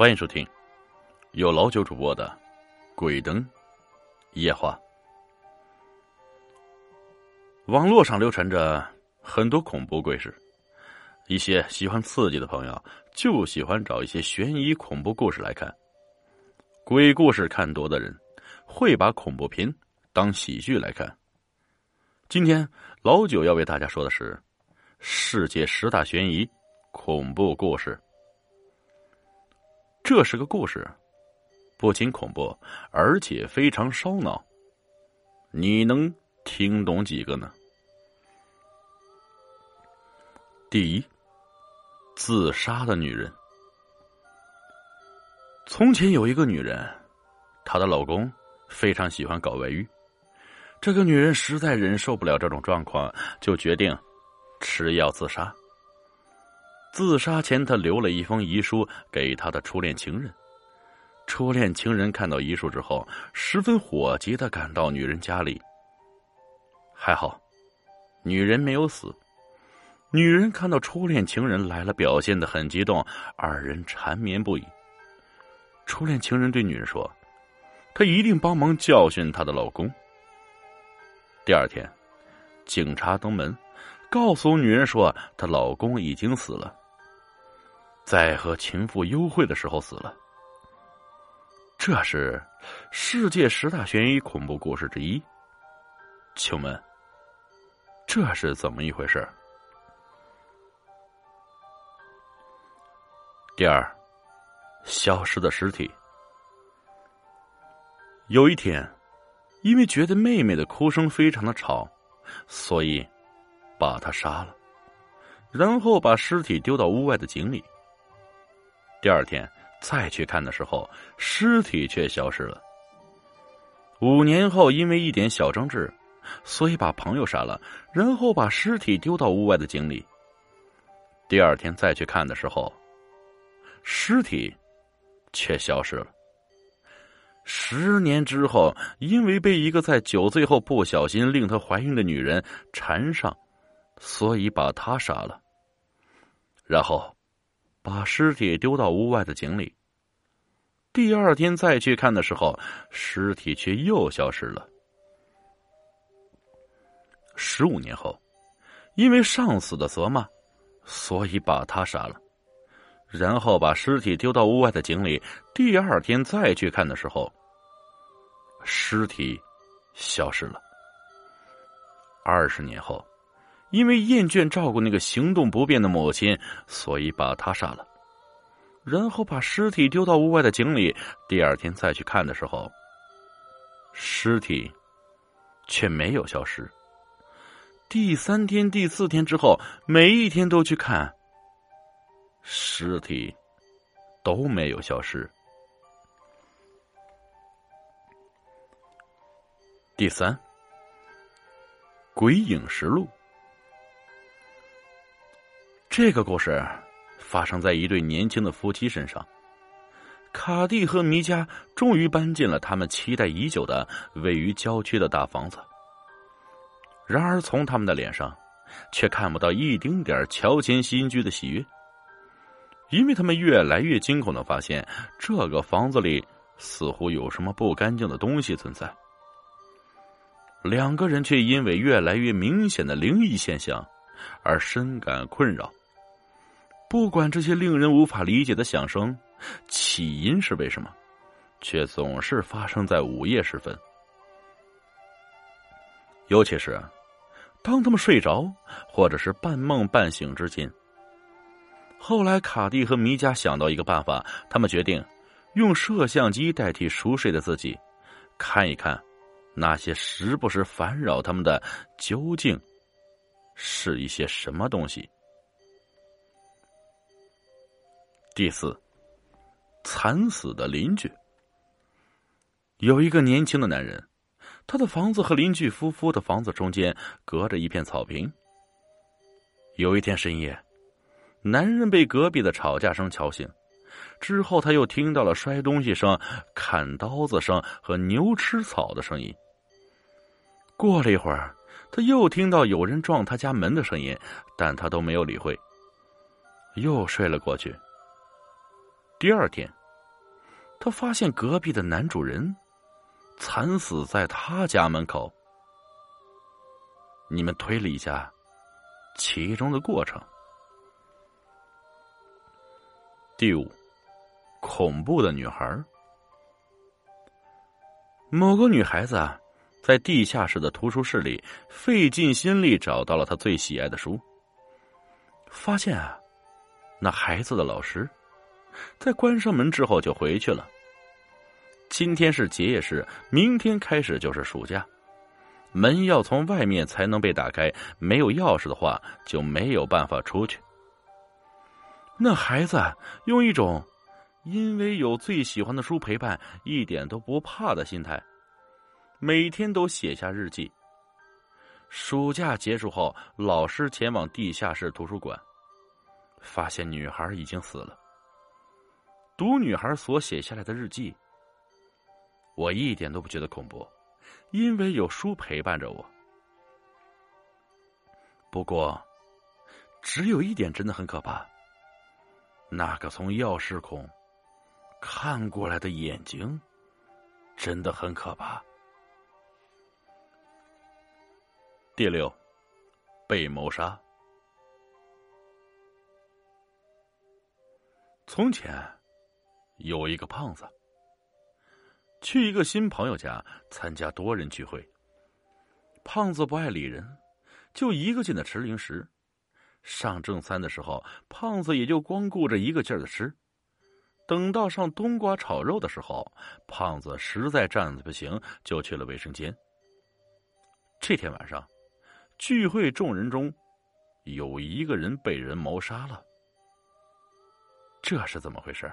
欢迎收听由老九主播的《鬼灯夜话》。网络上流传着很多恐怖故事，一些喜欢刺激的朋友就喜欢找一些悬疑恐怖故事来看。鬼故事看多的人会把恐怖片当喜剧来看。今天老九要为大家说的是世界十大悬疑恐怖故事。这是个故事，不仅恐怖，而且非常烧脑。你能听懂几个呢？第一，自杀的女人。从前有一个女人，她的老公非常喜欢搞外遇。这个女人实在忍受不了这种状况，就决定吃药自杀。自杀前，他留了一封遗书给他的初恋情人。初恋情人看到遗书之后，十分火急的赶到女人家里。还好，女人没有死。女人看到初恋情人来了，表现的很激动，二人缠绵不已。初恋情人对女人说：“他一定帮忙教训她的老公。”第二天，警察登门，告诉女人说她老公已经死了。在和情妇幽会的时候死了。这是世界十大悬疑恐怖故事之一。请问，这是怎么一回事？第二，消失的尸体。有一天，因为觉得妹妹的哭声非常的吵，所以把她杀了，然后把尸体丢到屋外的井里。第二天再去看的时候，尸体却消失了。五年后，因为一点小争执，所以把朋友杀了，然后把尸体丢到屋外的井里。第二天再去看的时候，尸体却消失了。十年之后，因为被一个在酒醉后不小心令她怀孕的女人缠上，所以把她杀了，然后。把尸体丢到屋外的井里。第二天再去看的时候，尸体却又消失了。十五年后，因为上司的责骂，所以把他杀了，然后把尸体丢到屋外的井里。第二天再去看的时候，尸体消失了。二十年后。因为厌倦照顾那个行动不便的母亲，所以把他杀了，然后把尸体丢到屋外的井里。第二天再去看的时候，尸体却没有消失。第三天、第四天之后，每一天都去看，尸体都没有消失。第三，《鬼影实录》。这个故事发生在一对年轻的夫妻身上。卡蒂和米加终于搬进了他们期待已久的位于郊区的大房子。然而，从他们的脸上却看不到一丁点乔迁新居的喜悦，因为他们越来越惊恐的发现，这个房子里似乎有什么不干净的东西存在。两个人却因为越来越明显的灵异现象而深感困扰。不管这些令人无法理解的响声起因是为什么，却总是发生在午夜时分。尤其是当他们睡着或者是半梦半醒之间。后来，卡蒂和米加想到一个办法，他们决定用摄像机代替熟睡的自己，看一看那些时不时烦扰他们的究竟是一些什么东西。第四，惨死的邻居。有一个年轻的男人，他的房子和邻居夫妇的房子中间隔着一片草坪。有一天深夜，男人被隔壁的吵架声吵醒，之后他又听到了摔东西声、砍刀子声和牛吃草的声音。过了一会儿，他又听到有人撞他家门的声音，但他都没有理会，又睡了过去。第二天，他发现隔壁的男主人惨死在他家门口。你们推理一下其中的过程。第五，恐怖的女孩。某个女孩子啊，在地下室的图书室里费尽心力找到了她最喜爱的书，发现啊，那孩子的老师在关上门之后就回去了。今天是结业式，明天开始就是暑假，门要从外面才能被打开，没有钥匙的话就没有办法出去。那孩子用一种因为有最喜欢的书陪伴，一点都不怕的心态，每天都写下日记。暑假结束后，老师前往地下室图书馆，发现女孩已经死了。读女孩所写下来的日记，我一点都不觉得恐怖，因为有书陪伴着我。不过，只有一点真的很可怕。那个从钥匙孔看过来的眼睛，真的很可怕。第六，被谋杀。从前有一个胖子，去一个新朋友家参加多人聚会。胖子不爱理人，就一个劲的吃零食。上正餐的时候，胖子也就光顾着一个劲儿的吃。等到上冬瓜炒肉的时候，胖子实在站子不行，就去了卫生间。这天晚上，聚会众人中有一个人被人谋杀了。这是怎么回事？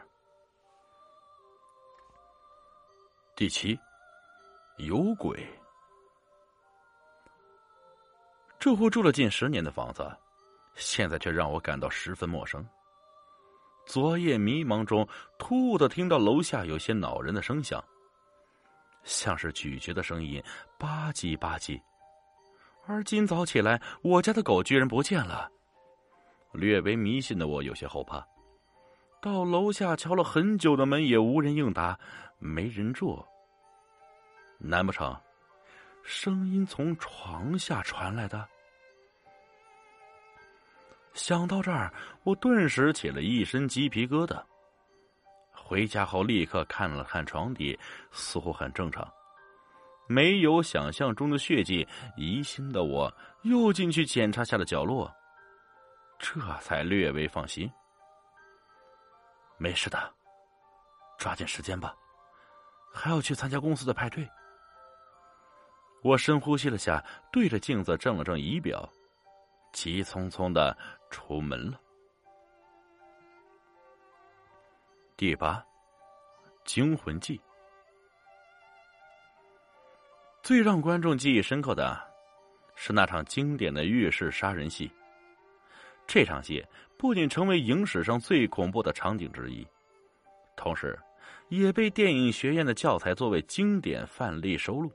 第七，有鬼。这户住了近十年的房子。现在却让我感到十分陌生。昨夜迷茫中，突兀的听到楼下有些恼人的声响，像是咀嚼的声音，吧唧吧唧。而今早起来，我家的狗居然不见了。略微迷信的我有些后怕，到楼下敲了很久的门也无人应答，没人住。难不成，声音从床下传来的？想到这儿，我顿时起了一身鸡皮疙瘩。回家后立刻看了看床底，似乎很正常，没有想象中的血迹。疑心的我又进去检查下了角落，这才略微放心。没事的，抓紧时间吧，还要去参加公司的派对。我深呼吸了下，对着镜子正了正仪表。急匆匆的出门了。第八，惊魂记。最让观众记忆深刻的，是那场经典的浴室杀人戏。这场戏不仅成为影史上最恐怖的场景之一，同时，也被电影学院的教材作为经典范例收录。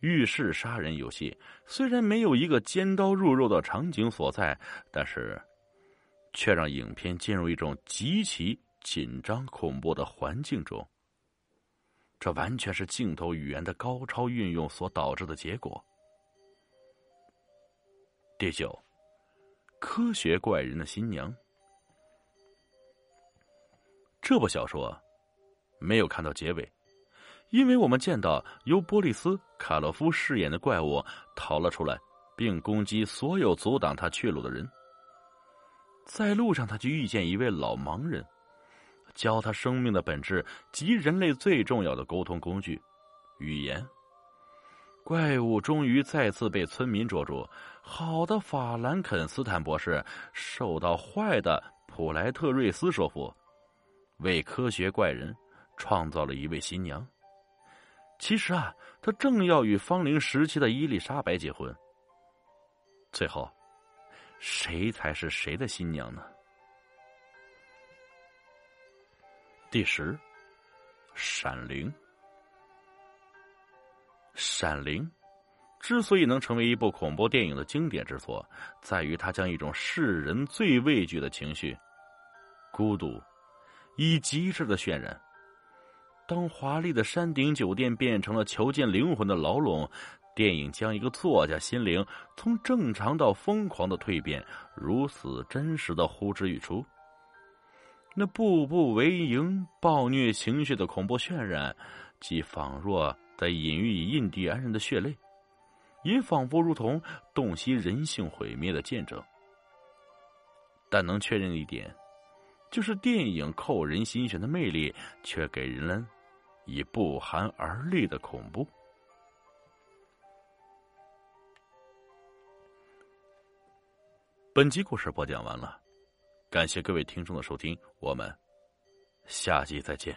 浴室杀人游戏虽然没有一个尖刀入肉的场景所在，但是却让影片进入一种极其紧张恐怖的环境中。这完全是镜头语言的高超运用所导致的结果。第九，科学怪人的新娘。这部小说没有看到结尾。因为我们见到由波利斯·卡洛夫饰演的怪物逃了出来，并攻击所有阻挡他去路的人。在路上，他就遇见一位老盲人，教他生命的本质及人类最重要的沟通工具——语言。怪物终于再次被村民捉住。好的法兰肯斯坦博士受到坏的普莱特瑞斯说服，为科学怪人创造了一位新娘。其实啊，他正要与芳龄时期的伊丽莎白结婚。最后，谁才是谁的新娘呢？第十，《闪灵》。《闪灵》之所以能成为一部恐怖电影的经典之作，在于它将一种世人最畏惧的情绪——孤独，以极致的渲染。当华丽的山顶酒店变成了囚禁灵魂的牢笼，电影将一个作家心灵从正常到疯狂的蜕变，如此真实的呼之欲出。那步步为营、暴虐情绪的恐怖渲染，即仿若在隐喻印第安人的血泪，也仿佛如同洞悉人性毁灭的见证。但能确认一点，就是电影扣人心弦的魅力，却给人以不寒而栗的恐怖。本集故事播讲完了。感谢各位听众的收听，我们下集再见。